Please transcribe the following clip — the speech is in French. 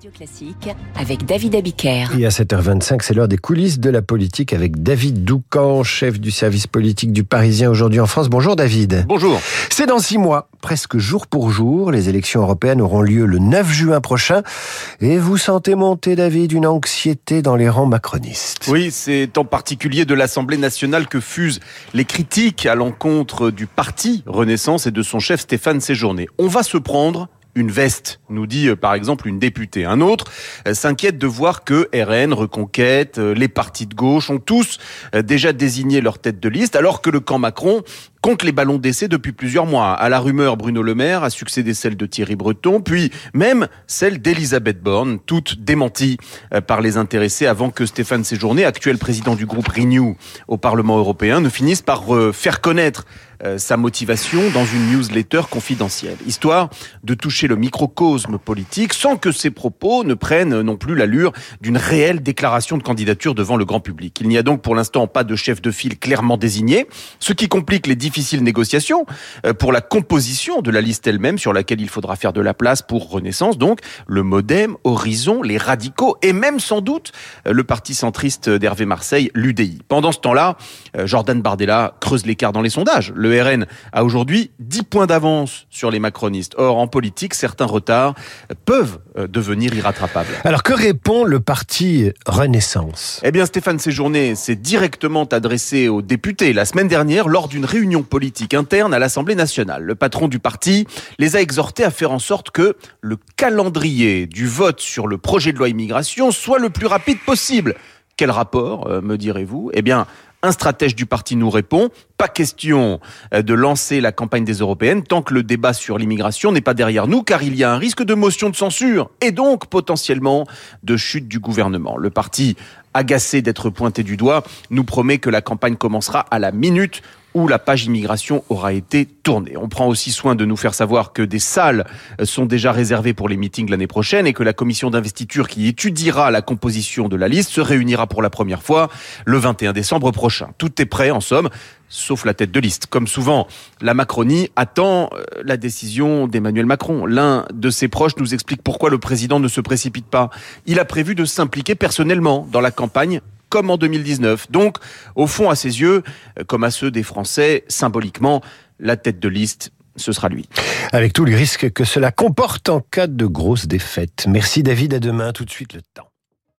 Radio Classique avec David Abiker. Et à 7h25, c'est l'heure des coulisses de la politique avec David Doucan, chef du service politique du Parisien aujourd'hui en France. Bonjour David. Bonjour. C'est dans six mois, presque jour pour jour. Les élections européennes auront lieu le 9 juin prochain. Et vous sentez monter, David, une anxiété dans les rangs macronistes. Oui, c'est en particulier de l'Assemblée nationale que fusent les critiques à l'encontre du parti Renaissance et de son chef Stéphane Séjourné. On va se prendre une veste, nous dit euh, par exemple une députée. Un autre euh, s'inquiète de voir que RN, Reconquête, euh, les partis de gauche ont tous déjà désigné leur tête de liste, alors que le camp Macron compte les ballons d'essai depuis plusieurs mois. À la rumeur, Bruno Le Maire a succédé celle de Thierry Breton, puis même celle d'Elisabeth Borne, toutes démenties par les intéressés avant que Stéphane Séjourné, actuel président du groupe Renew au Parlement européen, ne finisse par faire connaître euh, sa motivation dans une newsletter confidentielle, histoire de toucher le microcosme politique sans que ses propos ne prennent non plus l'allure d'une réelle déclaration de candidature devant le grand public. Il n'y a donc pour l'instant pas de chef de file clairement désigné, ce qui complique les difficiles négociations euh, pour la composition de la liste elle-même sur laquelle il faudra faire de la place pour Renaissance, donc le Modem, Horizon, les radicaux et même sans doute euh, le parti centriste d'Hervé Marseille, l'UDI. Pendant ce temps-là, Jordan Bardella creuse l'écart dans les sondages. Le RN a aujourd'hui 10 points d'avance sur les macronistes. Or, en politique, certains retards peuvent euh, devenir irrattrapables. Alors, que répond le parti Renaissance? Eh bien, Stéphane Séjourné s'est directement adressé aux députés la semaine dernière lors d'une réunion politique interne à l'Assemblée nationale. Le patron du parti les a exhortés à faire en sorte que le calendrier du vote sur le projet de loi immigration soit le plus rapide possible. Quel rapport, euh, me direz-vous? Eh bien, un stratège du parti nous répond, pas question euh, de lancer la campagne des européennes tant que le débat sur l'immigration n'est pas derrière nous, car il y a un risque de motion de censure et donc potentiellement de chute du gouvernement. Le parti, agacé d'être pointé du doigt, nous promet que la campagne commencera à la minute où la page immigration aura été tournée. On prend aussi soin de nous faire savoir que des salles sont déjà réservées pour les meetings l'année prochaine et que la commission d'investiture qui étudiera la composition de la liste se réunira pour la première fois le 21 décembre prochain. Tout est prêt en somme, sauf la tête de liste. Comme souvent, la Macronie attend euh, la décision d'Emmanuel Macron. L'un de ses proches nous explique pourquoi le président ne se précipite pas. Il a prévu de s'impliquer personnellement dans la campagne comme en 2019. Donc, au fond, à ses yeux, euh, comme à ceux des Français, symboliquement, la tête de liste, ce sera lui. Avec tous les risques que cela comporte en cas de grosse défaite. Merci David, à demain, tout de suite le temps.